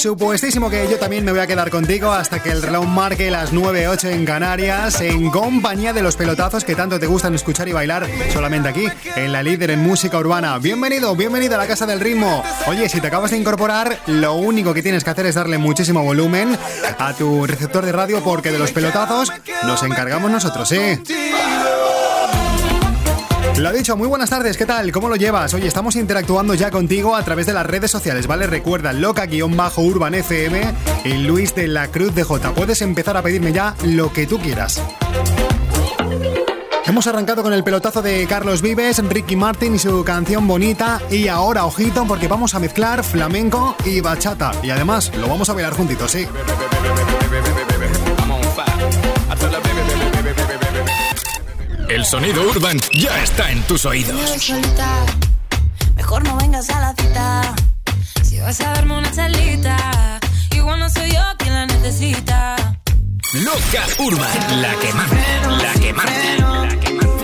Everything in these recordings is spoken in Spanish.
supuestísimo que yo también me voy a quedar contigo hasta que el reloj marque las 9.08 en Canarias, en compañía de los pelotazos que tanto te gustan escuchar y bailar solamente aquí, en la líder en música urbana. Bienvenido, bienvenido a la Casa del Ritmo. Oye, si te acabas de incorporar, lo único que tienes que hacer es darle muchísimo volumen a tu receptor de radio porque de los pelotazos nos encargamos nosotros, ¿eh? Lo dicho, muy buenas tardes, ¿qué tal? ¿Cómo lo llevas? Oye, estamos interactuando ya contigo a través de las redes sociales, ¿vale? Recuerda, loca-urban FM y Luis de la Cruz de J. Puedes empezar a pedirme ya lo que tú quieras. Hemos arrancado con el pelotazo de Carlos Vives, Ricky Martin y su canción bonita. Y ahora, ojito, porque vamos a mezclar flamenco y bachata. Y además, lo vamos a bailar juntitos, ¿sí? El sonido urban ya está en tus oídos. solita, mejor no vengas a la cita. Si vas a darme una salita, igual no soy yo quien la necesita. Loca Urban, la que manda, la que manda, la que manda.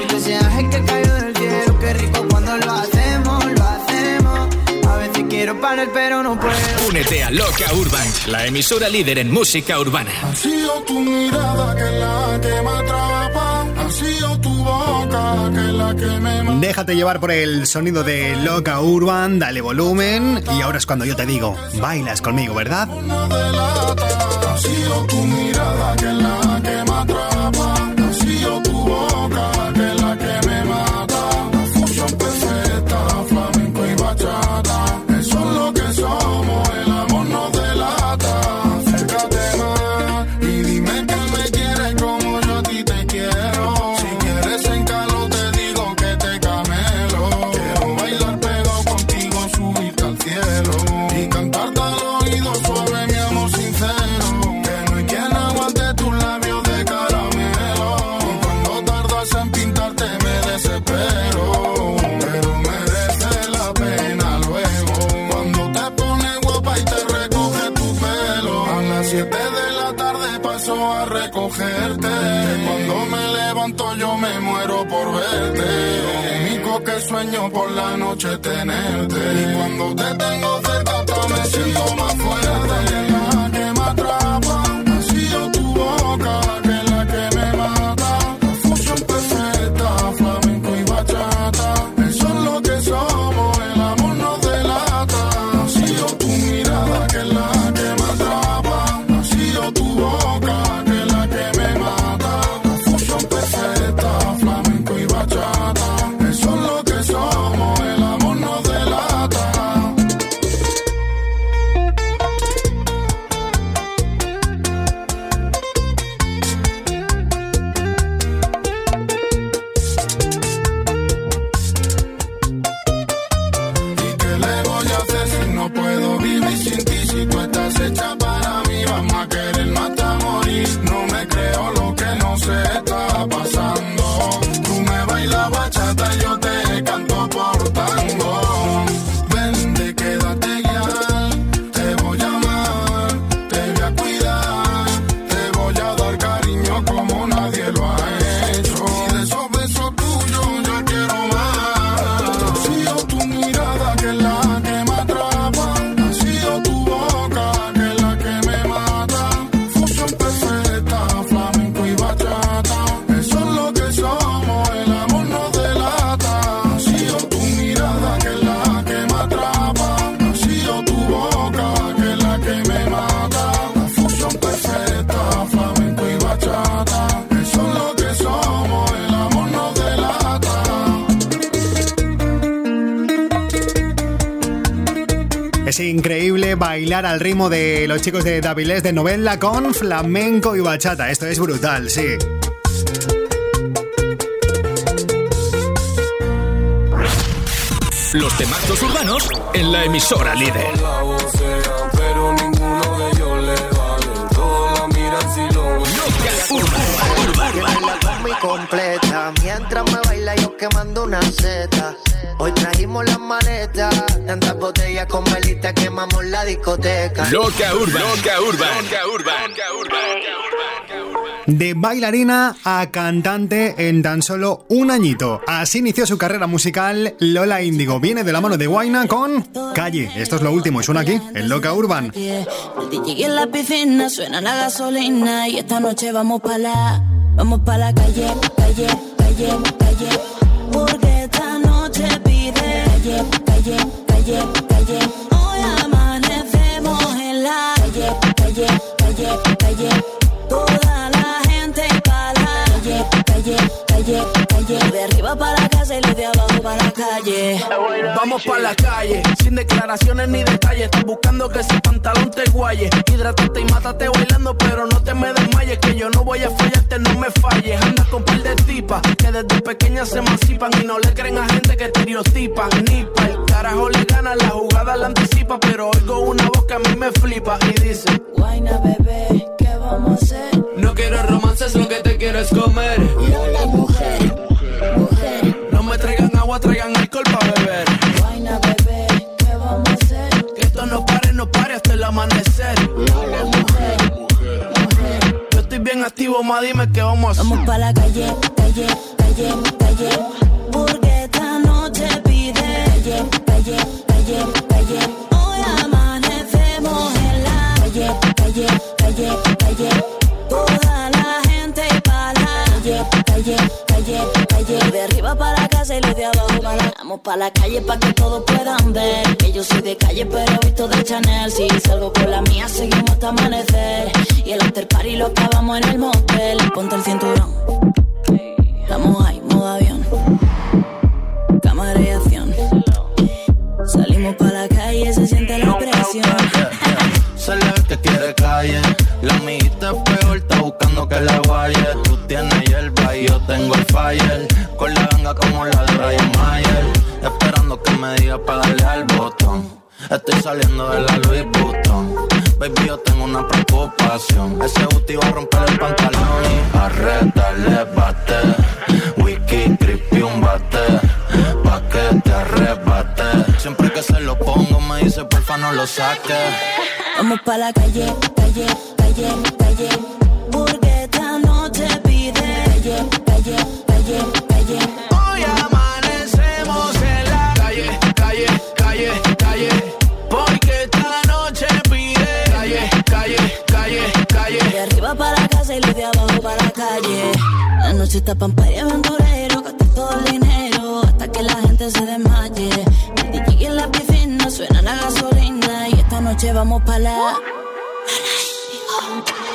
Que cayó del cielo, qué rico cuando lo hacemos, lo hacemos. A veces quiero parar, pero no puedo. Únete a Loca Urban, la emisora líder en música urbana. Ha sido tu mirada que la Déjate llevar por el sonido de Loca Urban, dale volumen. Y ahora es cuando yo te digo, bailas conmigo, ¿verdad? Por la noche tenerte. Y cuando te tengo cerca me siento más fuerte. Bailar al ritmo de los chicos de Davilés de novela con flamenco y bachata. Esto es brutal, sí. Los temazos urbanos en la emisora líder. Pero ninguno de ellos le vale. Todos la miran si lo Urban, muy completa. Mientras me baila, yo quemando una seta. Hoy trajimos las maletas. Tantas botellas con velita quemamos la discoteca. Loca Urban. Loca Urban. Loca Urban. Loca Urban. De bailarina a cantante en tan solo un añito. Así inició su carrera musical Lola Índigo. Viene de la mano de Guaina con Calle. Esto es lo último y suena aquí, en Loca Urban. El en la piscina suena la gasolina y esta noche vamos para la, vamos para la calle, calle, calle, calle. Porque calle, calle, calle, calle. Hoy amanecemos en la calle, calle, calle, calle. Toda la gente para la calle, calle, calle, calle. De arriba para la casa y los de calle. Vamos para la calle, sin declaraciones ni detalles. Estás buscando que ese pantalón te guaye. Hidrátate y mátate bailando, pero no te me desmayes. Que yo no voy a fallarte, no me falles. Andas con par de tipas que desde pequeñas se emancipan y no le creen a gente que estereotipan. Ni pa' el carajo le gana, la jugada la anticipa. Pero oigo una voz que a mí me flipa y dice: Guayna, bebé, ¿qué vamos a hacer? No quiero romances, lo que te quiero es comer. Lola, agua, traigan alcohol para beber. Guayna, bebé, ¿qué vamos a hacer? Que esto no pare, no pare hasta el amanecer. Lola, mujer, mujer. Yo estoy bien activo, ma, dime qué vamos a hacer. Vamos para la calle, calle, calle, calle. Porque esta noche pide calle, calle, calle, calle. Hoy amanecemos en la calle, calle, calle, calle. Los de abajo para. Vamos para la calle para que todos puedan ver que yo soy de calle pero visto de Chanel. Si salgo con la mía seguimos hasta amanecer y el after party lo acabamos en el motel. Ponte el cinturón. Estamos ahí, modo avión. Cámara y acción. Salimos para la calle, se siente la presión. Se le ve que quiere calle. La amiguita es peor, está buscando que la guaye. Tú tienes yo tengo el fire. Con la ganga como la de Ryan Mayer. Esperando que me diga para darle al botón. Estoy saliendo de la Louis Vuitton. Baby, yo tengo una preocupación. Ese booty va a romper el pantalón y a retarle bate. Wiki, creepy, un bate. Pa' que te arrebate. Siempre que se lo pongo me dice porfa no lo saques. Vamos para la calle, calle, calle, calle. Calle, calle, calle, calle. Hoy amanecemos en la calle, calle, calle, calle. Porque esta noche pide calle, calle, calle, calle. De arriba para la casa y los de abajo para la calle. La noche está pampa y aventurero, gasta todo el dinero hasta que la gente se desmaye. El en la piscina suena la gasolina y esta noche vamos para la.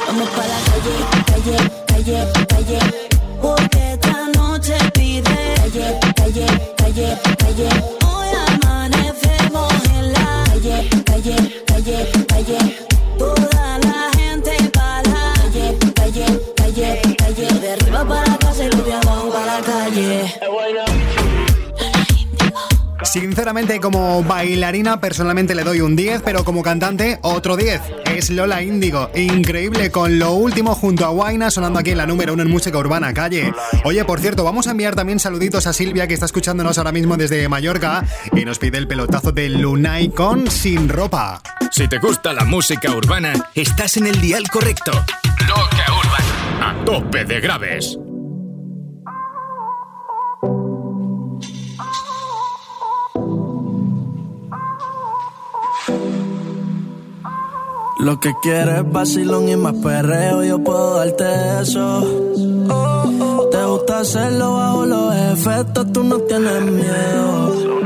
Vamos para la calle, calle, calle, calle. Porque esta noche pide calle, calle, calle, calle. Hoy amanecemos en la calle, calle, calle, calle. Toda la gente para la calle, calle, calle, calle. De arriba para y los de abajo para la calle. Sinceramente, como bailarina, personalmente le doy un 10, pero como cantante, otro 10. Es Lola Índigo. Increíble con lo último junto a Guaina sonando aquí en la número uno en música urbana calle. Oye, por cierto, vamos a enviar también saluditos a Silvia, que está escuchándonos ahora mismo desde Mallorca y nos pide el pelotazo de Lunay con Sin Ropa. Si te gusta la música urbana, estás en el dial correcto. Loca Urban. A tope de graves. Lo que quieres es vacilón y más perreo, yo puedo darte eso. Te gusta hacerlo bajo los efectos, tú no tienes miedo.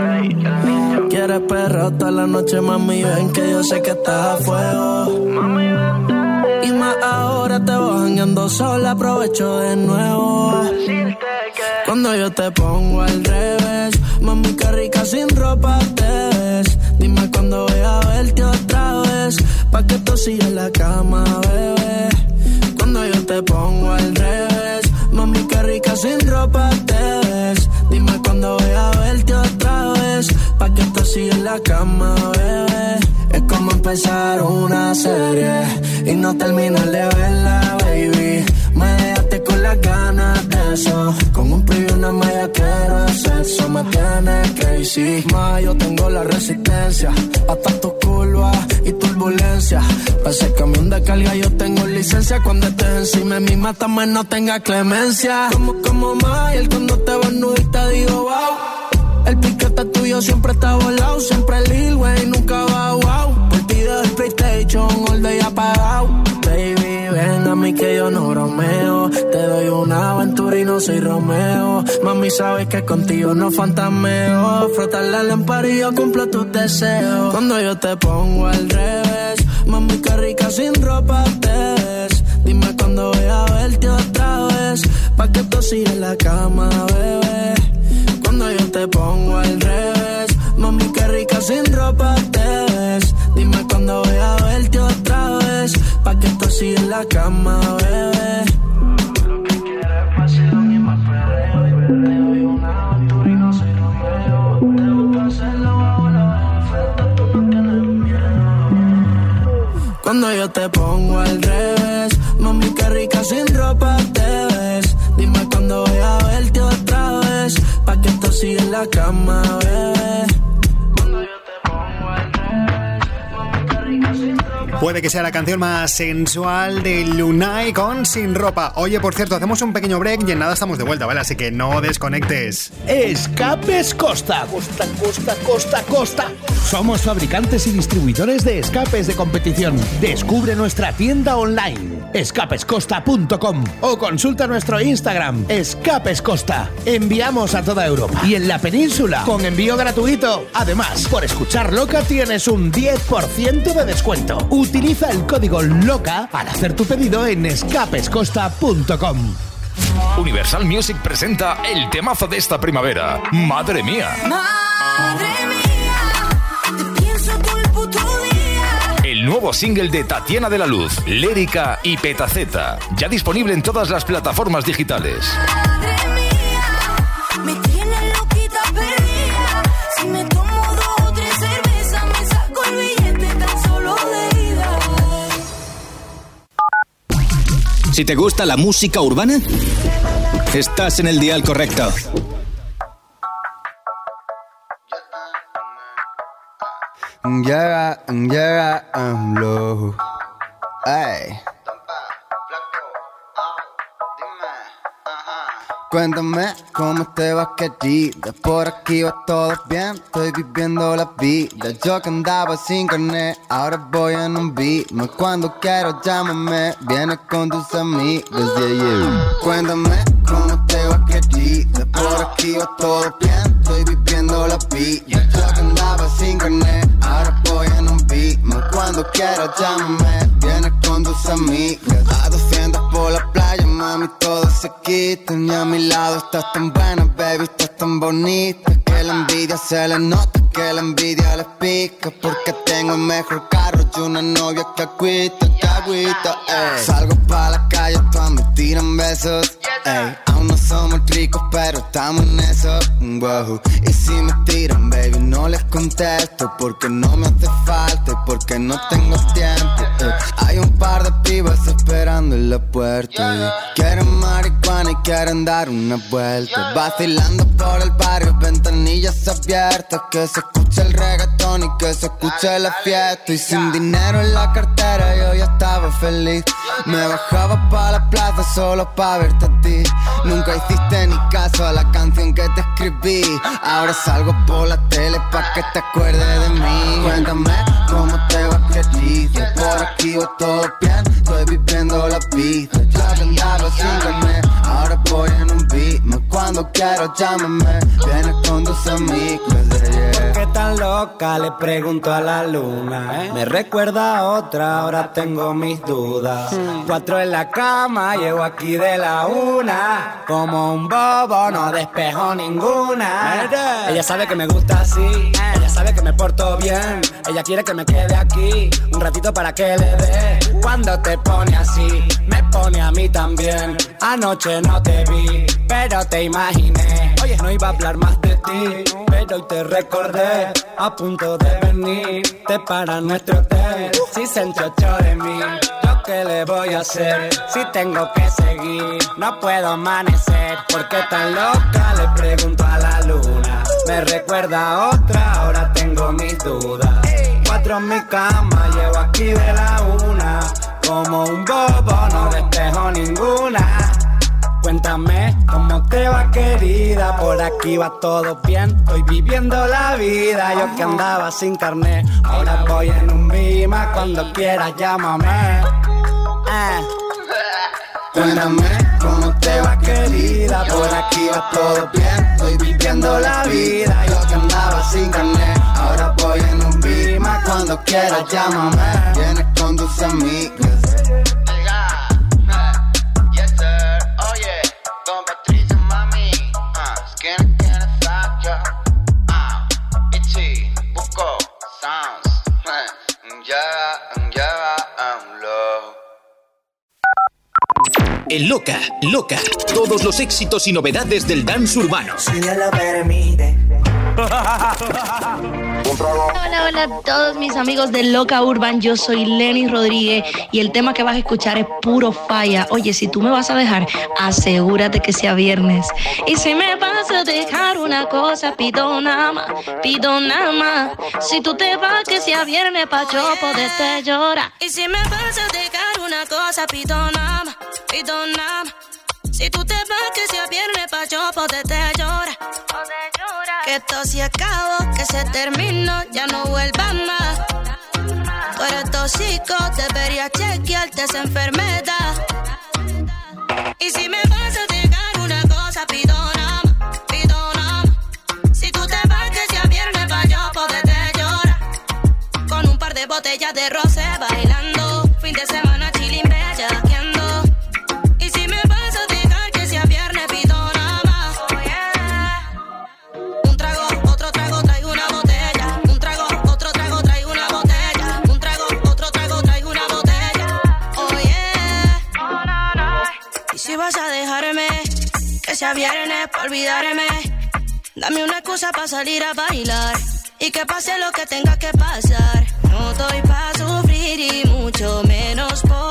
Quieres perreo toda la noche, mami, ven que yo sé que estás a fuego. Y más ahora te voy jangueando sola, aprovecho de nuevo. Cuando yo te pongo al revés, mami, qué rica sin ropa te. Dime cuándo voy a verte otra vez. Pa' que tú sigas en la cama, bebé. Cuando yo te pongo al revés. Mami, qué rica sin ropa te ves. Dime cuándo voy a verte otra vez. Pa' que tú sigas en la cama, bebé. Es como empezar una serie y no terminar de verla, baby. Me dejaste las de eso. Con un preview una malla quiero sexo. Me tiene crazy. Ma, yo tengo la resistencia. Hasta tu curva y turbulencia. Para ese camión de carga yo tengo licencia. Cuando estés encima de mí, mátame, no tenga clemencia. Como, como Mayer cuando te vas te digo wow. El piquete tuyo siempre está volado. Siempre Lil Wayne, nunca va wow. Por ti del PlayStation, all day apagado. Mí que yo no bromeo. Te doy una aventura y no soy Romeo. Mami, sabes que contigo no fantameo. Frotar la lámpara y yo cumplo tus deseos. Cuando yo te pongo al revés, mami, qué rica sin ropa te ves. Dime cuándo voy a verte otra vez. Pa' que tú en la cama, bebé. Cuando yo te pongo al revés, mami, qué rica sin ropa te Sigas en la cama, bebé. Lo que quieres es vacilón y más perreo. Te doy una aventura y no soy Romeo. Te gusta hacerlo bajo la oferta, tú no tienes miedo. Cuando yo te pongo al revés, mami, qué rica sin ropa te ves. Dime cuándo voy a verte otra vez, pa' que sigas en la cama, bebé. Puede que sea la canción más sensual de Lunay con Sin Ropa. Oye, por cierto, hacemos un pequeño break y en nada estamos de vuelta, ¿vale? Así que no desconectes. Escapes Costa. Costa, Costa, Costa, Costa. Somos fabricantes y distribuidores de escapes de competición. Descubre nuestra tienda online, escapescosta.com o consulta nuestro Instagram, Escapes Costa. Enviamos a toda Europa y en la península con envío gratuito. Además, por escuchar Loca tienes un 10% de descuento. Utiliza el código LOCA al hacer tu pedido en escapescosta.com. Universal Music presenta el temazo de esta primavera. Madre mía. Madre mía, El nuevo single de Tatiana de la Luz, Lérica y Petaceta. Ya disponible en todas las plataformas digitales. Si te gusta la música urbana, estás en el dial correcto. Llega, llega, AMLO. Ay. Cuéntame cómo te vas querida Por aquí va todo bien, estoy viviendo la vida Yo que andaba sin carnet, ahora voy en un beat Cuando quiero llámame, vienes con tus amigos yeah, yeah. Cuéntame cómo te vas querida Por aquí va todo bien, estoy viviendo la vida Yo que andaba sin carnet, ahora voy en un beat Cuando quiero llámame, vienes con tus amigas. A 200 por la playa, mami, todo se quita. Y a mi lado estás tan buena, baby, estás tan bonita Que la envidia se le nota, que la envidia les pica Porque tengo el mejor carro y una novia que agüita, que agüita, ey. Salgo pa' la calle, todas me tiran besos, ey. Aún no somos ricos, pero estamos en eso, wow. Y si me tiran, baby, no les contesto Porque no me hace falta y porque no tengo tiempo, ey. Hay un par de pibas esperando en la puerta y Quieren marihuana y quieren dar una vuelta. Vacilando por el barrio, ventanillas abiertas Que se escuche el reggaetón y que se escuche la fiesta. Y sin dinero en la cartera yo ya estaba feliz. Me bajaba pa' la plaza solo pa' verte a ti. Nunca hiciste ni caso a la canción que te escribí. Ahora salgo por la tele pa' que te acuerdes de mí. Cuéntame cómo te va querida Por aquí va todo bien, estoy viviendo la vida. Ya andaba carnet, ahora voy en un beat Cuando quiero llámame, vienes con tus amigos yeah, yeah. Que tan loca? Le pregunto a la luna. ¿eh? Me recuerda a otra, ahora tengo mis dudas. Cuatro en la cama, llego aquí de la una. Como un bobo, no despejo ninguna. Ella sabe que me gusta así, ella sabe que me porto bien. Ella quiere que me quede aquí un ratito para que le dé. Cuando te pone así, me pone a mí también. Anoche no te vi, pero te imaginé. Oye, no iba a hablar más de ti, pero hoy te recordé. A punto de venir, te para nuestro hotel. Si se enchochó de mí, ¿yo qué le voy a hacer? Si tengo que seguir, no puedo amanecer. ¿Por qué tan loca? Le pregunto a la luna. Me recuerda a otra, ahora tengo mis dudas. Cuatro en mi cama, llevo aquí de la una. Como un bobo, no despejo ninguna. Cuéntame cómo te va querida, por aquí va todo bien, estoy viviendo la vida, yo que andaba sin carnet, ahora voy en un bima, cuando quieras llámame. Eh. Cuéntame cómo te va querida, por aquí va todo bien, estoy viviendo la vida, yo que andaba sin carnet, ahora voy en un bima, cuando quieras llámame. Vienes con tus amigas. Loca, Loca. Todos los éxitos y novedades del dance urbano. Si Dios lo permite. Hola, hola a todos mis amigos de Loca Urban. Yo soy Lenny Rodríguez y el tema que vas a escuchar es puro falla. Oye, si tú me vas a dejar, asegúrate que sea viernes. Y si me vas a dejar una cosa, pido nada más, pido nada más. Si tú te vas, que sea viernes pa' yo poderte llorar. Y si me vas a dejar una cosa, pido nada más, pido nada más. Si tú te vas, que sea viernes pa' yo poderte llorar. Que esto se acabó, que se terminó, ya no vuelvas más. Tú eres tóxico, deberías chequearte esa enfermedad. Y si me excusa para salir a bailar. Y que pase lo que tenga que pasar. No estoy para sufrir y mucho menos por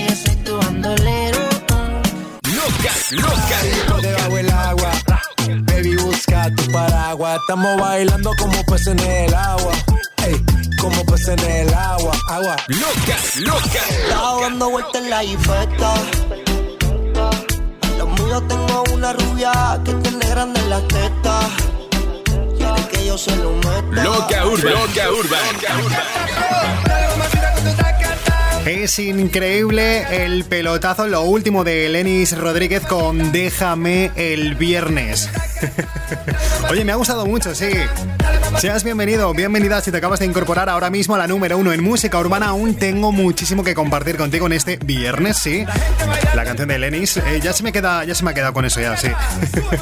y yo soy tu bandolero. Loca, loca, Debajo el agua, baby busca tu paraguas. Estamos bailando como peces en el agua. Ey, como peces en el agua, agua. Loca, loca. Estaba dando vueltas en la infecta. Los míos tengo una rubia que tiene grande la teta. Quiere que yo se lo meta. Loca Urban. Loca Urban. Es increíble el pelotazo, lo último de Lenis Rodríguez con Déjame el viernes. Oye, me ha gustado mucho, sí. Seas bienvenido, bienvenida si te acabas de incorporar ahora mismo a la número uno en música urbana. Aún tengo muchísimo que compartir contigo en este viernes, sí. La canción de Lenis, eh, ya se me queda, ya se me ha quedado con eso ya, sí.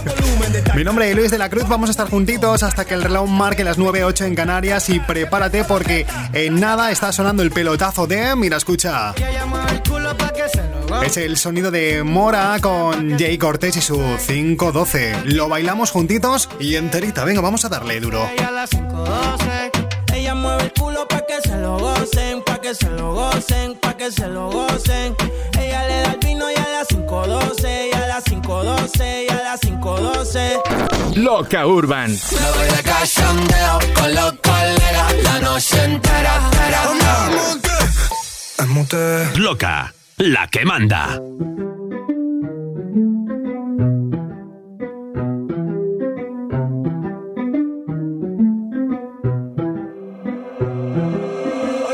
Mi nombre es Luis de la Cruz, vamos a estar juntitos hasta que el reloj marque las 9.08 en Canarias y prepárate porque en nada está sonando el pelotazo de, mira, escucha. Es el sonido de Mora con Jay Cortés y su 512. Lo bailamos juntitos y enterita. Venga, vamos a darle duro. Ella mueve el culo pa' que se lo gocen, pa' que se lo gocen, pa' que se lo gocen. Ella le da el vino y a las 5.12, y a las 5.12, y a las 5.12. Loca Urban. Me voy de cachondeo con los colegas la noche entera. entera. Loca, la que manda.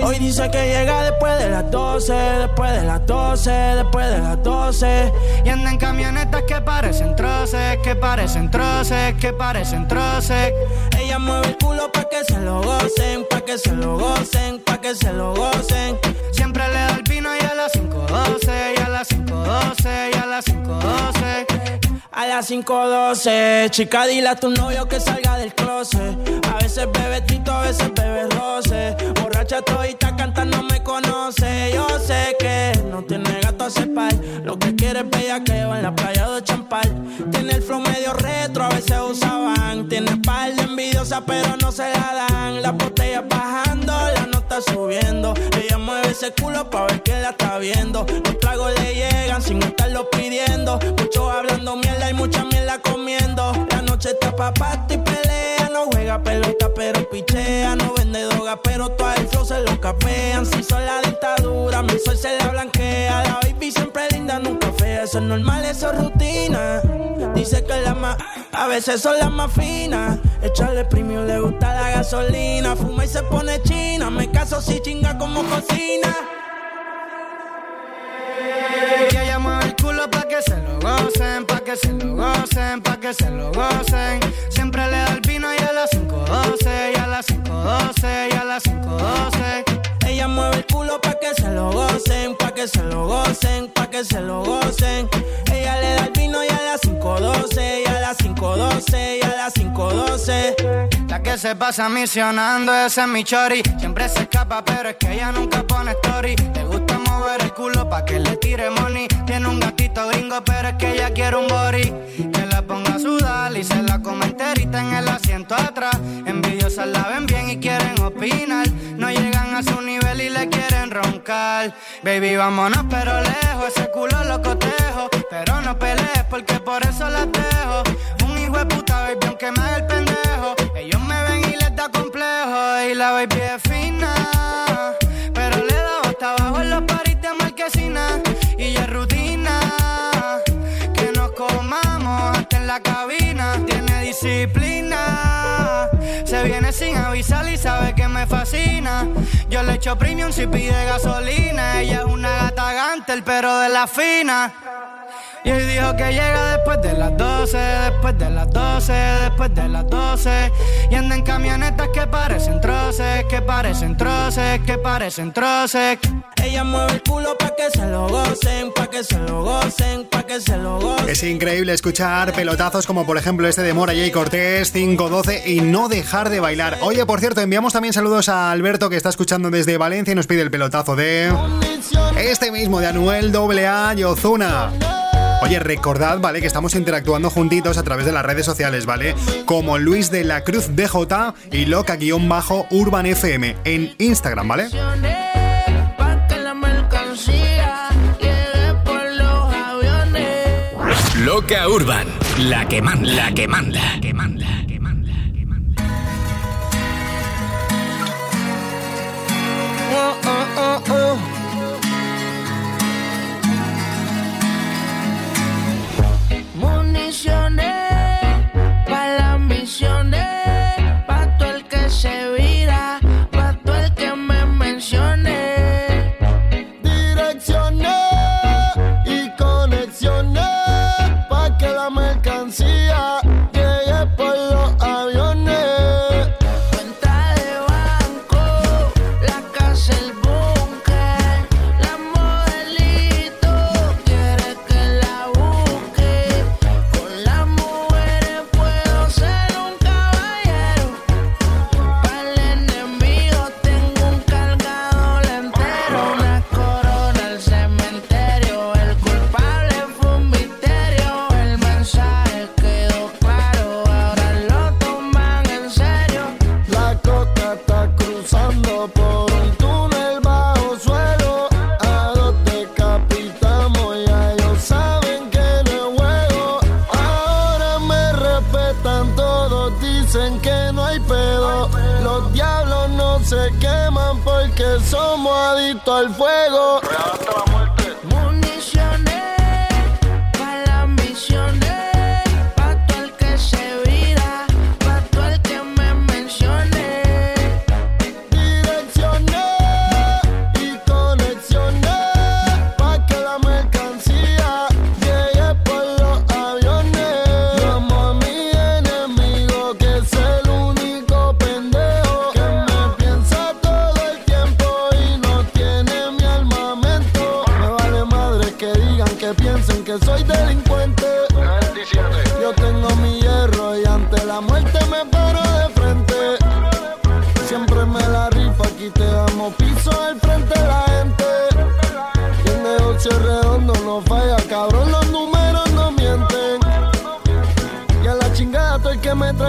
Hoy dice que llega después de las 12, después de las 12, después de las 12. Y anda en camionetas que parecen troces, que parecen troces, que parecen troces. Ella mueve el culo pa' que se lo gocen, pa' que se lo gocen, pa' que se lo gocen. Siempre le 5.12, y a las 5.12, y a las 5.12. A las 5.12, chica, dile a tu novio que salga del closet. A veces bebe tito, a veces bebe roce. Borracha todita cantando me conoce. Yo sé que no tiene gato a. Lo que quiere es bella que va en la playa de Champal. Tiene el flow medio retro, a veces usaban. Tiene par de envidiosa, pero no se la dan. Las botellas bajando, subiendo. Ella mueve ese culo pa' ver que la está viendo. Los tragos le llegan sin estarlo pidiendo. Muchos hablando mierda y mucha mierda comiendo. Noche está pa' y pelea. No juega pelota, pero pichea. No vende droga, pero todo el flow se lo capean. Si son la dictadura, mi sol se la blanquea. La baby siempre linda, nunca fea. Eso es normal, eso es rutina. Dice que la más, a veces son las más finas. Echarle premio, le gusta la gasolina. Fuma y se pone china. Me caso si chinga como cocina. Ella mueve el pa' que se lo gocen, pa' que se lo gocen, pa' que se lo gocen. Siempre le da el vino y a las 5.12, y a las 5.12, y a las 5.12. Ella mueve el culo pa' que se lo gocen, pa' que se lo gocen, pa' que se lo gocen. Ella le da el vino y a las 5.12, y a las 5.12, y a las 5.12. La que se pasa misionando, ese es mi chori. Siempre se escapa, pero es que ella nunca pone story. Mover el culo pa' que le tire money. Tiene un gatito gringo, pero es que ella quiere un body. Que la ponga a sudar y se la come enterita en el asiento atrás. Envidiosas la ven bien y quieren opinar. No llegan a su nivel y le quieren roncar. Baby, vámonos, pero lejos. Ese culo lo cotejo. Pero no pelees porque por eso la dejo. Un hijo de puta, baby, aunque me haga el pendejo. Ellos me ven y les da complejo. Y la baby es disciplina. Se viene sin avisar y sabe que me fascina. Yo le echo premium si pide gasolina. Ella es una gata gantel, pero de la fina. Y hoy dijo que llega después de las 12, después de las 12, después de las 12. Y anda en camionetas que parecen troces, que parecen troces, que parecen troces. Ella mueve el culo pa' que se lo gocen, pa' que se lo gocen, pa' que se lo gocen. Es increíble escuchar pelotazos como por ejemplo este de Mora J. Cortés 512 y no dejar de bailar. Oye, por cierto, enviamos también saludos a Alberto que está escuchando desde Valencia y nos pide el pelotazo de este mismo de Anuel AA y Ozuna. Oye, recordad, ¿vale? Que estamos interactuando juntitos a través de las redes sociales, ¿vale? Como Luis de la Cruz DJ y loca-urban FM en Instagram, ¿vale? Loca Urban. La que manda. La que manda. La que manda.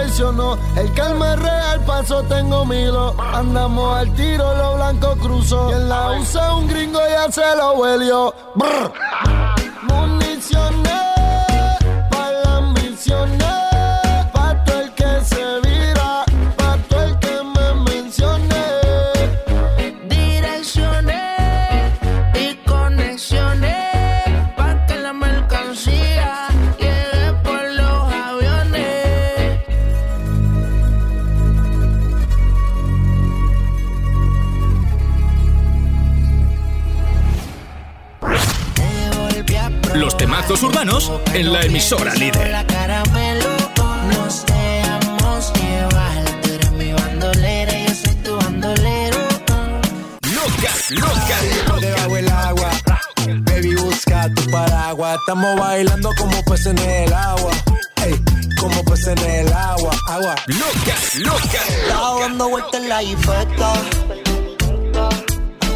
El calma es real, paso tengo milo. Andamos al tiro, lo blanco cruzó. Y en la usa un gringo ya se lo huelió. En la emisora líder. La nos dejamos llevar. Tú eres mi bandolera yo soy tu bandolero. Loca, loca, Debajo el agua, baby busca tu paraguas. Estamos bailando como peces en el agua, ey, como peces en el agua, agua. Loca, loca. Estaba dando vueltas en la jipeta.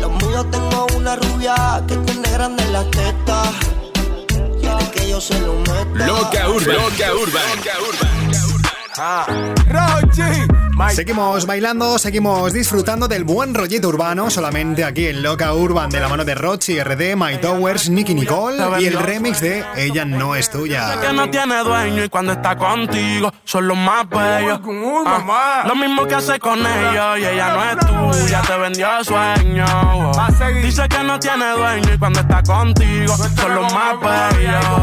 Los míos tengo una rubia que tiene grande las tetas. Yo se lo. Loca Urban. Loca Urban. Seguimos bailando, seguimos disfrutando del buen rollito urbano, solamente aquí en Loca Urban de la mano de Rochi, RD, My Towers, Nicky Nicole y el remix de Ella no es tuya. que no tiene dueño y cuando está contigo son los más bellos. Ah, lo mismo que hace con ellos y ella no es tuya, te vendió sueño. oh. Dice que no tiene dueño y cuando está contigo son los más bellos.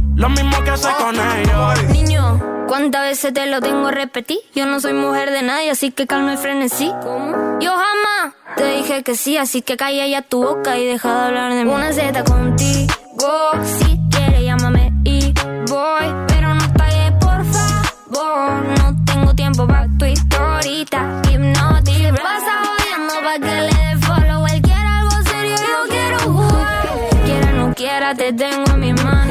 Lo mismo que hace con ellos. Niño, ¿cuántas veces te lo tengo a repetir? Yo no soy mujer de nadie, así que calma y frenesí. ¿Cómo? Yo jamás te dije que sí, así que calla ya tu boca y deja de hablar de mí. Una Z contigo, si quieres llámame y voy, pero no pagues por favor. No tengo tiempo para tu historita, hipnotic. Pasa jodiendo pa' que le dé follow. Él quiere algo serio, yo quiero jugar. Quiera no quiera, te tengo en mis manos.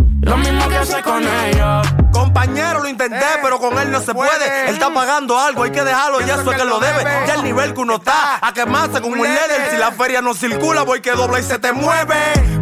Hace con ellos. Compañero, lo intenté, Eh, pero con él no se puede. Él está pagando algo, hay que dejarlo, y eso es que lo debe. Ya el nivel que uno está, a quemarse como un líder. Si la feria no circula, voy que dobla y se te mueve.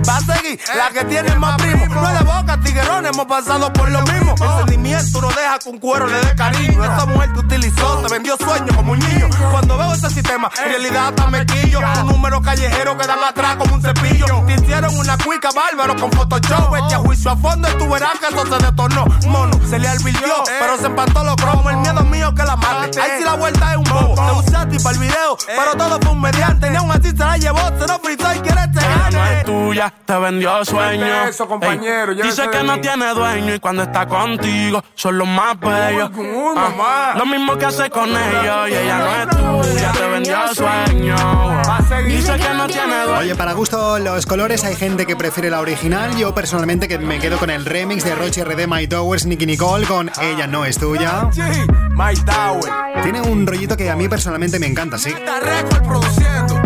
Va a seguir la que tiene más primo. No es de boca, tiguerón, hemos pasado por lo mismo. El sentimiento no deja que un cuero le dé cariño. Esa mujer te utilizó, te vendió sueños como un niño. Cuando veo ese sistema, en realidad hasta me quillo. Un número callejero que dan atrás como un cepillo. Te hicieron una cuica bárbaro con Photoshop. Vete a juicio a fondo y tú verás que eso se detornó. Mono, se le advirtió, pero se empató los cromos. El miedo mío que la mate. Ahí sí la vuelta es un bobo. Te usaste para el video, pero todo fue un mediante. Ni aún así se la llevó, se lo frizó y quiere te Ella no gane. es tuya, te vendió sueño. eso, compañero, Ey, dice que no tiene dueño y cuando está contigo son los más bellos. Ah, lo mismo que hace con ellos y ella no es tuya, te vendió sueño. Dice que no tiene dueño. Oye, para gusto los colores hay gente que prefiere la original. Yo personalmente que me quedo con el remix de Roche RD My Towers, Nicky Nicole con Ella no es tuya. Tiene un rollito que a mí personalmente me encanta, sí.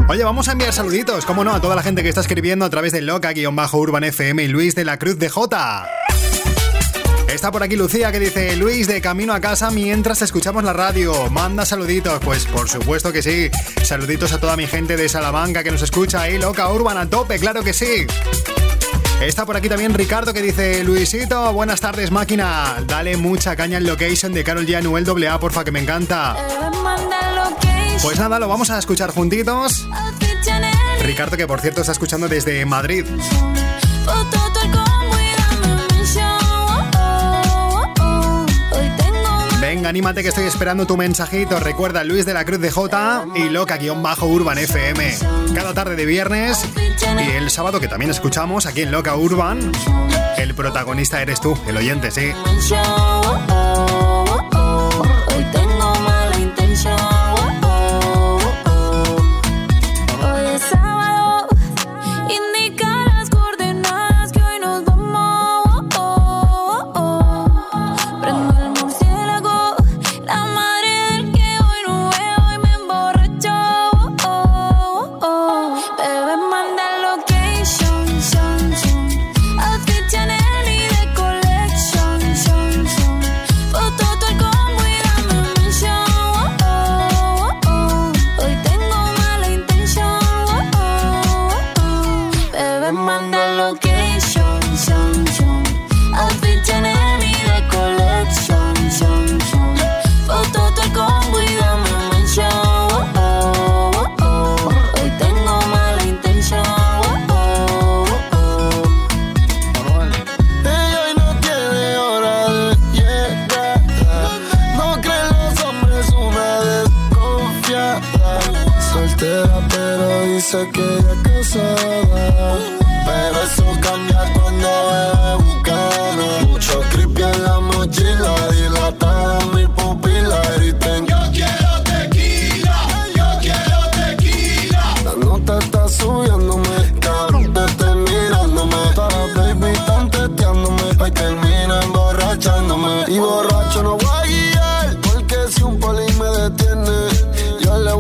Oye, vamos a enviar saluditos, como no, a toda la gente que está escribiendo a través de Loca-Urban FM y Luis de la Cruz de J. Está por aquí Lucía que dice Luis de camino a casa mientras escuchamos la radio. Manda saluditos. Pues por supuesto que sí. Saluditos a toda mi gente de Salamanca que nos escucha ahí. Loca Urban a tope, claro que sí. Está por aquí también Ricardo que dice Luisito, buenas tardes máquina. Dale mucha caña en location de Carol G. Anuel AA, porfa, que me encanta. Pues nada, lo vamos a escuchar juntitos. Ricardo, que por cierto está escuchando desde Madrid. Anímate que estoy esperando tu mensajito. Recuerda Luis de la Cruz de J y Loca-Urban FM. Cada tarde de viernes y el sábado que también escuchamos aquí en Loca Urban. El protagonista eres tú, el oyente, sí.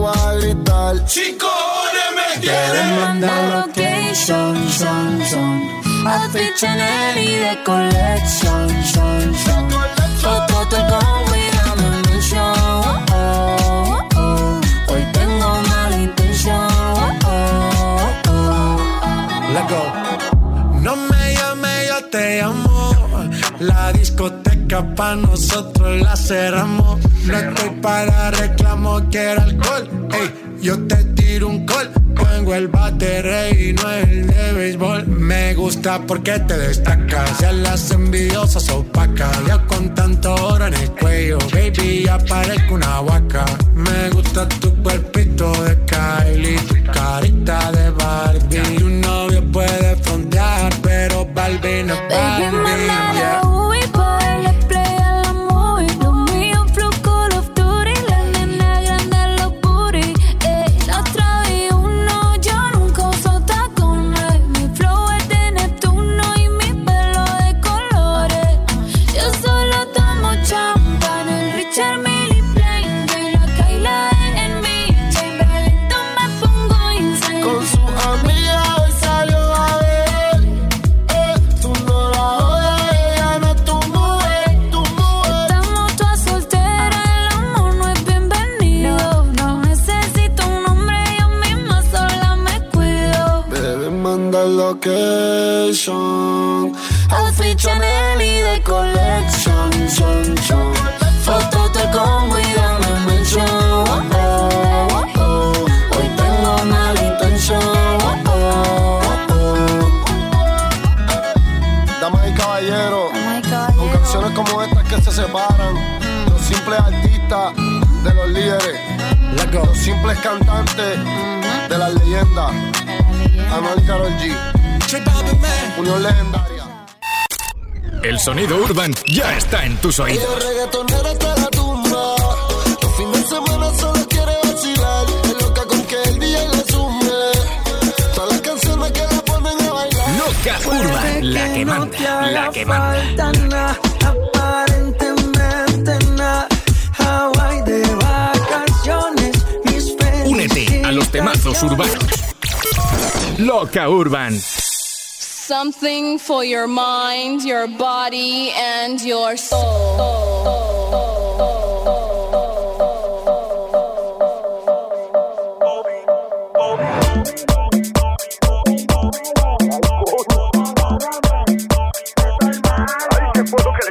Voy a gritar. Chico, me Quieren mandar location, son, son. Outfit Chanel y de collection, son, son. La discoteca pa' nosotros la cerramos. No estoy para reclamo, quiero alcohol. Ey, yo te tiro un call. Tengo el bate rey y no el de béisbol. Me gusta porque te destacas. Ya las envidiosas opacas. Ya con tanto oro en el cuello. Baby, ya parezco una vaca. Me gusta tu cuerpito de Kylie. Tu carita de Barbie. Tu novio puede frontear, pero Barbie no es Baby, Barbie. yeah. y caballeros. Con canciones como estas que se separan. Los simples artistas de los líderes. Los simples cantantes de las leyendas. Anuel G. Unión legendaria. El sonido urban ya está en tus oídos. la la Únete a los temazos urbanos. Loca Urban. Something for your mind, your body and your soul.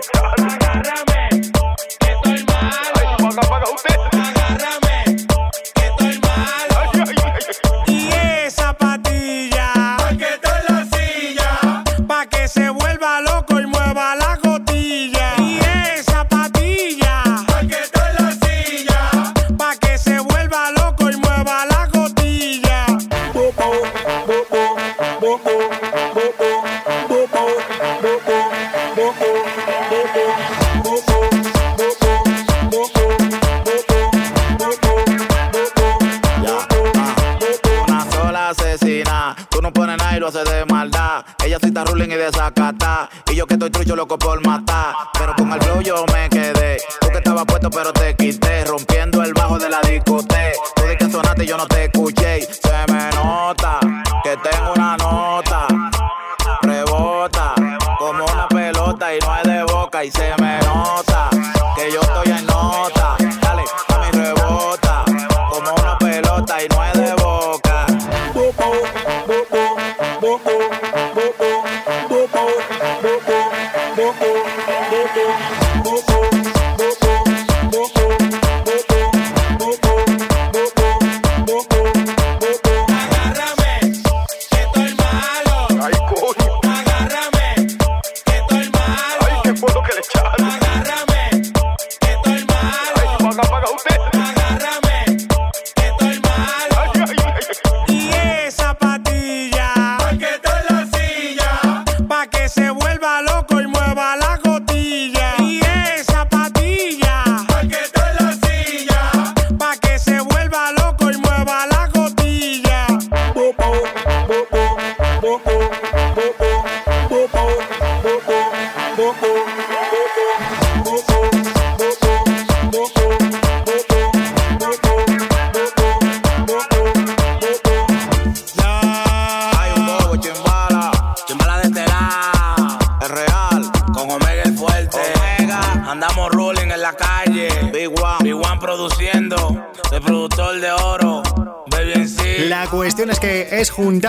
Africa. sonaste y yo no te escuché. Se me nota que tengo una nota. Rebota como una pelota y no es de boca y se me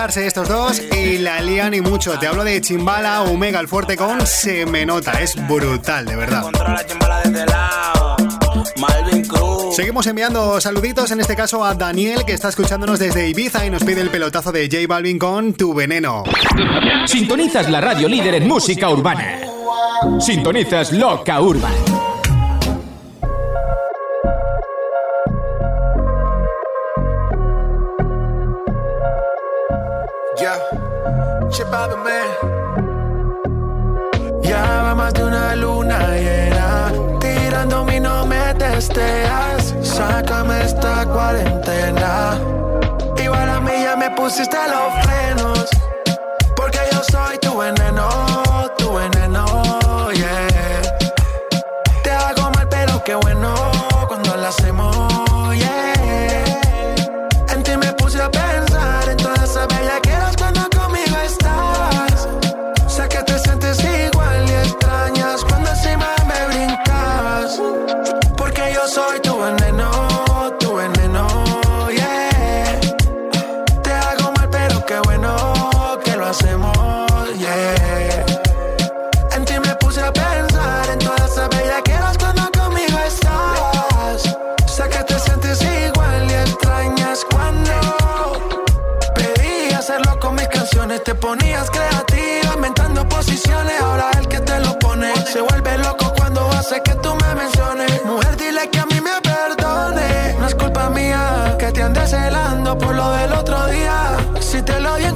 estos dos y la lían y mucho. Te hablo de Chimbala, Omega el Fuerte con Se Me Nota. Es brutal, de verdad. Seguimos enviando saluditos, en este caso a Daniel, que está escuchándonos desde Ibiza y nos pide el pelotazo de J Balvin con Tu Veneno. Sintonizas la radio líder en música urbana. Sintonizas Loca Urban. testeas, sácame esta cuarentena. Igual a mí ya me pusiste los frenos, porque yo soy tu veneno.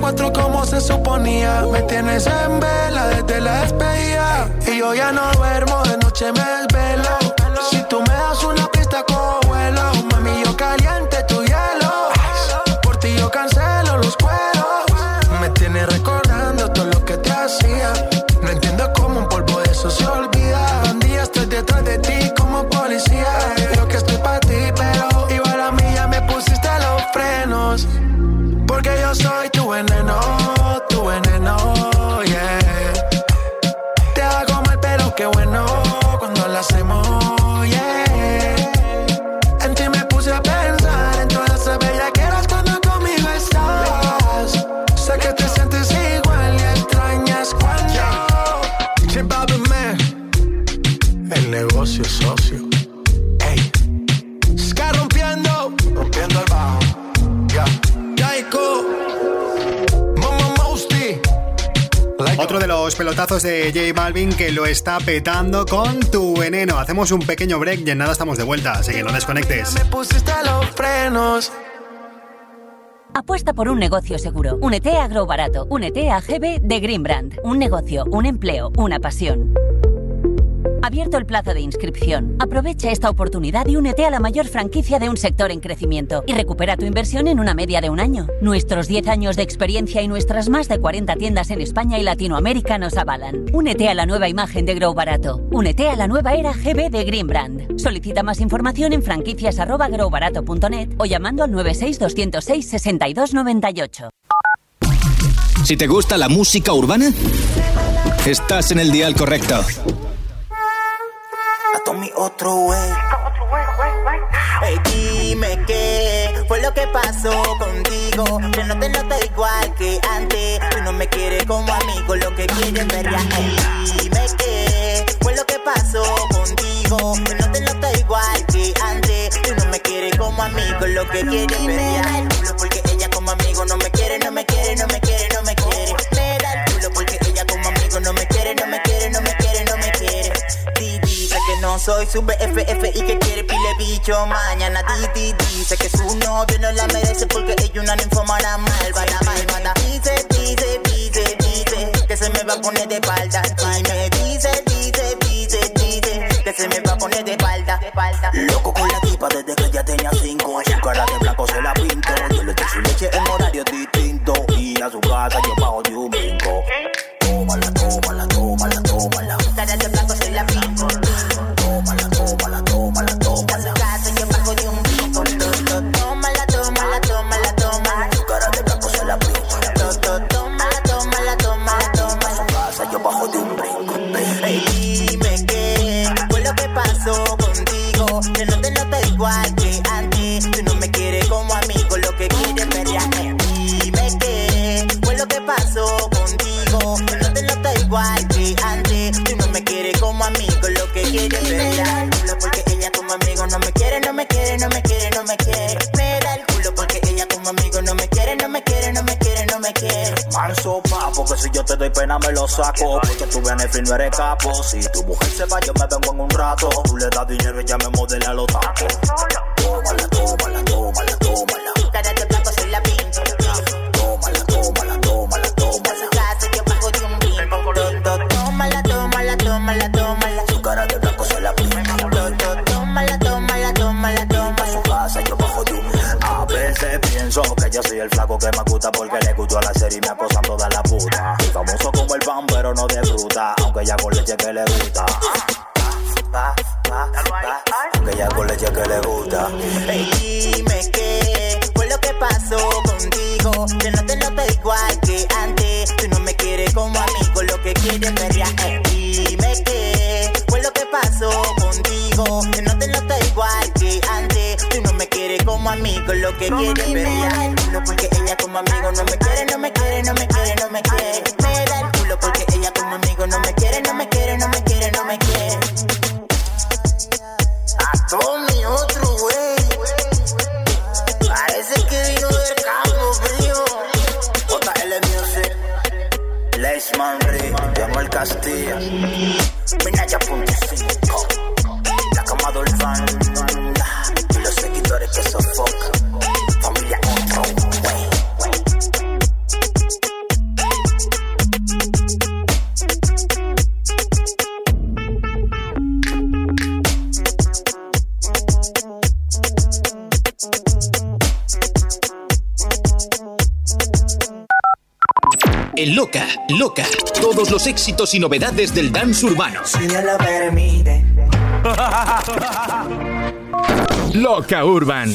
4 como se suponía. Me tienes en vela desde la despedida. Y yo ya no duermo, de noche me desvelo. Si tú me das una pista, cojo vuelo. Mami, yo caliente tu hielo. Por ti yo cancelo los cueros. Me tienes recordando todo lo que te hacía. No entiendo cómo un polvo de eso se olvida. Un día estoy detrás de ti como policía. Yo que estoy para ti, pero igual a mí ya me pusiste los frenos. Porque yo soy de J Balvin que lo está petando con tu veneno. Hacemos un pequeño break y en nada estamos de vuelta, así que no desconectes. Me pusiste los frenos. Apuesta por un negocio seguro. Únete a Grow Barato. Únete a GB de Green Brand. Un negocio, un empleo, una pasión. Abierto el plazo de inscripción. Aprovecha esta oportunidad y únete a la mayor franquicia de un sector en crecimiento y recupera tu inversión en una media de un año. Nuestros 10 años de experiencia y nuestras más de 40 tiendas en España y Latinoamérica nos avalan. Únete a la nueva imagen de Grow Barato. Únete a la nueva era GB de Green Brand. Solicita más información en franquicias@growbarato.net o llamando al 96 206 6298. Si te gusta la música urbana, estás en el dial correcto. Otro güey. Ey, dime qué fue lo que pasó contigo. Que no te nota igual que antes. Tú no me quieres como amigo, lo que quieres ver ya. Dime qué fue lo que pasó contigo. Que no te nota igual que antes. Tú no me quieres como amigo, lo que quieres ver ya. Porque ella como amigo no me quiere, no me quiere, no me quiere. Soy su BFF y que quiere pile bicho mañana. Di, di, dice que su novio no la merece porque ella una ninfomana malvada, malvada. Dice, dice, dice, dice que se me va a poner de espalda. Y me dice, dice, dice, dice que se me va a poner de espalda. Loco con la tipa desde que ya tenía cinco. Su cara de blanco se la pinto. Yo le doy su leche en horario distinto. Y a su casa yo me lo saco. Porque tu beneficio no eres capo. Si tu mujer se va yo me vengo en un rato. Tú le das dinero y ya me modela los tacos Que no te nota igual que antes. Tú no me quieres como amigo, lo que quieres ya. Ey, dime qué fue lo que pasó contigo. Que no te nota igual que antes. Tú no me quieres como amigo, lo que quieres. El culo porque ella como amigo no me quiere, Loca, todos los éxitos y novedades del dance urbano. Si Dios lo permite. Loca Urban.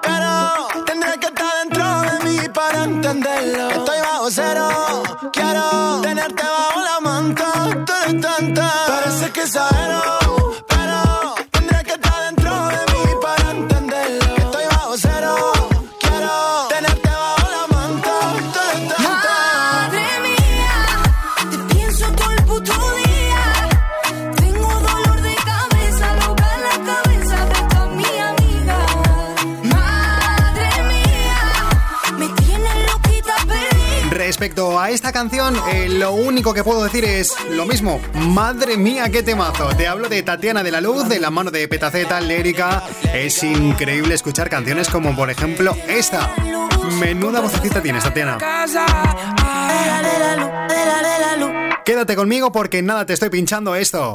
Pero tendré que estar dentro de mí para entenderlo. Estoy bajo cero, quiero tenerte bajo la manta. Tú eres tanta, parece que exagero, esta canción, eh, lo único que puedo decir es lo mismo. Madre mía, qué temazo. Te hablo de Tatiana de la Luz, de la mano de Petaceta, Lérica. Es increíble escuchar canciones como, por ejemplo, esta. Menuda vocecita tienes, Tatiana. Quédate conmigo porque nada te estoy pinchando esto.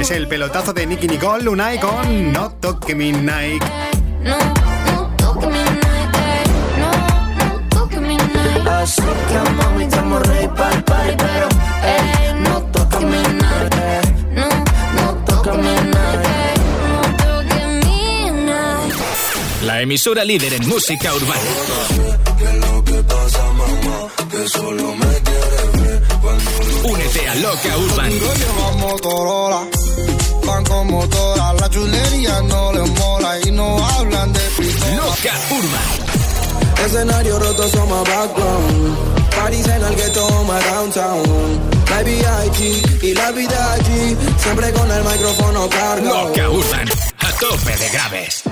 Es el pelotazo de Nicky Nicole, Lunay con No Toque Mi Nike. Así que mami estamos ready para el party Pero, ey, no toca mi nave No, no toca mi nave La emisora líder en música urbana. Únete a Loca Urban. Lleva Motorola, van con motora, la chulería no les mola y no hablan de pistola. Loca Urban. Escenario roto somos background Paris en el ghetto, my downtown La VIP y la vida allí Siempre con el micrófono cargo Loca Urban. A tope de graves.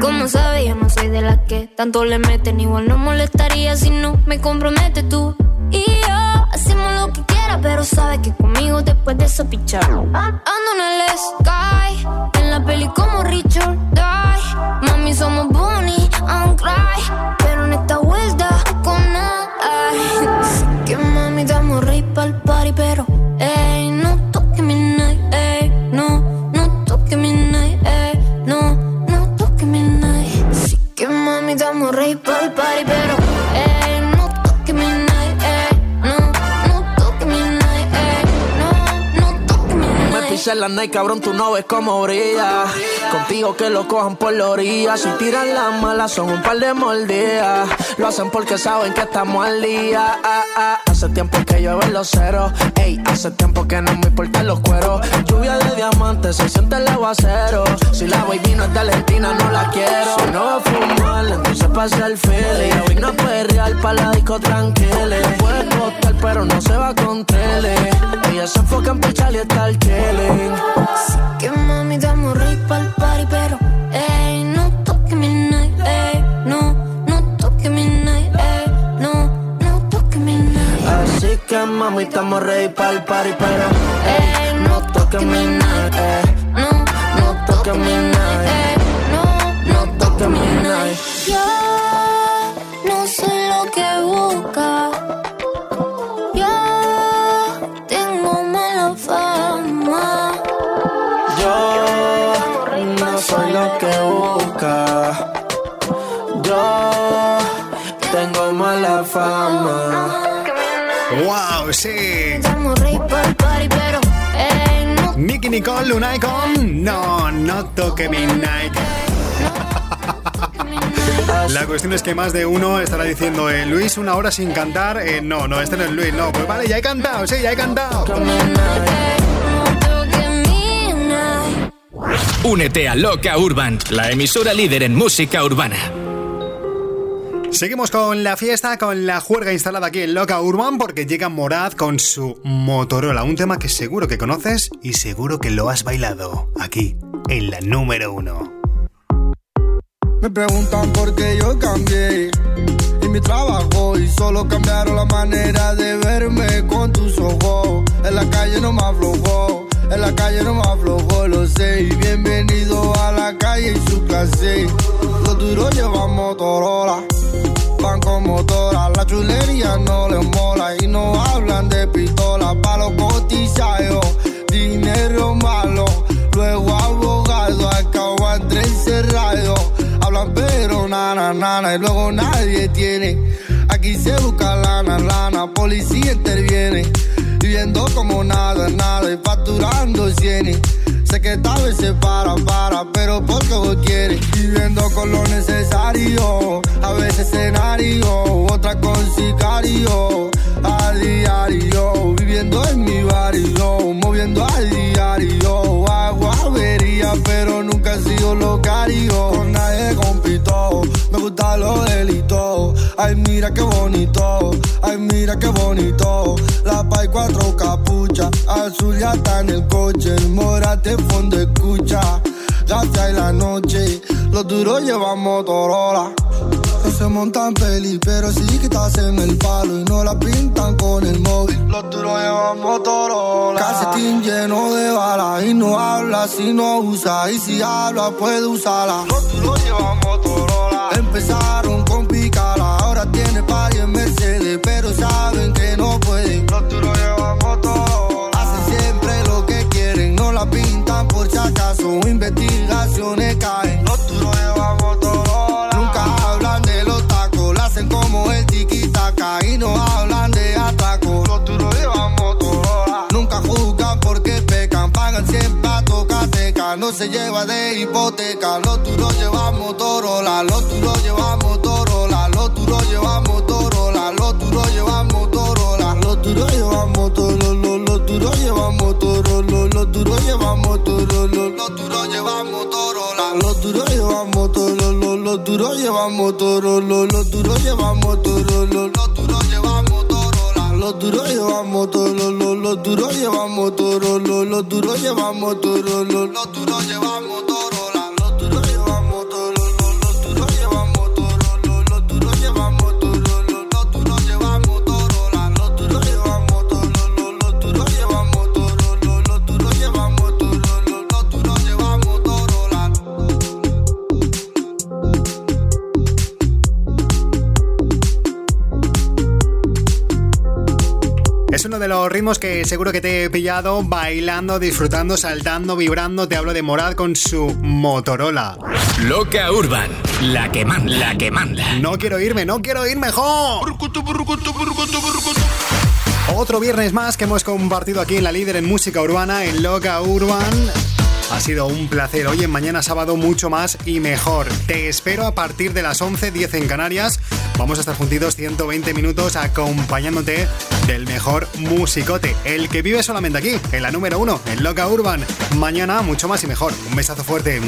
Como sabes, yo no soy de las que tanto le meten. Igual no molestaría si no me comprometes tú. Y yo hacemos lo que pero sabes que conmigo después de eso pichar. Ando en el sky, en la peli como Richard Die. Mami, somos Bonnie and Clyde, pero en esta vuelta con ay. Que mami, damos rey pa'l hacer la night, cabrón, tú no ves cómo brilla. Contigo que lo cojan por la orilla. Si tiran las malas, son un par de mordidas. Lo hacen porque saben que estamos al día. Ah, ah. Hace tiempo que llueve los ceros. Ey, hace tiempo que no me importan los cueros. Lluvia de diamantes, se siente el aguacero. Si la baby no es de Valentina, no la quiero. Si no va a fumar, entonces pasa el feeling. Hoy no puede real para la disco tranquila. Puede costar, pero no se va con tele. Ella se enfoca en pichar y estar chilling. Así que mami, damos rey pa'l party, pero ey, no toque mi que mami, estamos ready para el party, pero ey, no toques mi night, ey, no, no toques mi night, ey, no, no toques mi night. ¡Wow! Sí. No. Nicky Nicole, Lunay con No, no toque mi Nike. La cuestión es que más de uno estará diciendo, eh, Luis, una hora sin cantar. Eh, no, no, este no es Luis, no. Pues vale, ya he cantado, sí, ya he cantado. Únete a Loca Urban, la emisora líder en música urbana. Seguimos con la fiesta, con la juerga instalada aquí en Loca Urban, porque llega Morad con su Motorola, un tema que seguro que conoces y seguro que lo has bailado aquí, en la número uno. Me preguntan por qué yo cambié y mi trabajo y solo cambiaron la manera de verme con tus ojos. En la calle no me aflojó, en la calle no me aflojó, lo sé. Y bienvenido a la calle y su clase. Los duros llevan Motorola, van con motora. La chulería no les mola y no hablan de pistola. Pa' los cotizados, dinero malo. Luego abogado, acabo entre encerrado. Hablan pero nana, nana, y luego nadie tiene. Aquí se busca lana, lana, policía interviene. Viviendo como nada, nada, y facturando cienes. Sé que tal vez se para, para, pero porque vos quieres. Viviendo con lo necesario, a veces escenario, otra con sicario. A diario, viviendo en mi barrio, moviendo a diario. Hago avería, pero nunca he sido locario. Con nadie compito, me gusta lo delito. Ay, mira qué bonito, ay, mira qué bonito. La pa' y cuatro capuchas, azul ya está en el coche. El morate fondo escucha, gasta en la noche. Los duros llevan Motorola. No se montan peli, pero sí que estás en el palo y no la pintan con el móvil. Los duros llevan Motorola. Calcetín lleno de balas y no habla si no usa. Y si habla, puede usarla. Los duros llevan Motorola. Empezaron con picala, ahora tiene party en Mercedes, pero saben que no pueden. Los duros llevan Motorola. Hacen siempre lo que quieren, no la pintan por si acaso. Investigaciones se lleva de hipoteca. Los duros llevan Motorola, los duros llevan Motorola, los duros llevan Motorola, los duros llevan Motorola, los duros llevan Motorola, los duros llevan Motorola, los duros llevan Motorola, los duros llevan Motorola, los duros llevan Motorola, los duros llevan Motorola, los duros llevan Motorola, los duros llevan Motorola, los duros llevamos toro, los, los duros llevamos toro, los, los duros llevamos toro, los, los duros llevamos toro. Es uno de los ritmos que seguro que te he pillado bailando, disfrutando, saltando, vibrando. Te hablo de Morad con su Motorola. Loca Urban, la que manda, la que manda. No quiero irme, no quiero irme, jo. Otro viernes más que hemos compartido aquí en la líder en música urbana, en Loca Urban. Ha sido un placer. Hoy en mañana sábado mucho más y mejor. Te espero a partir de las 11, 10 en Canarias. Vamos a estar juntitos 120 minutos acompañándote del mejor musicote, el que vive solamente aquí, en la número uno, en Loca Urban. Mañana mucho más y mejor. Un besazo fuerte.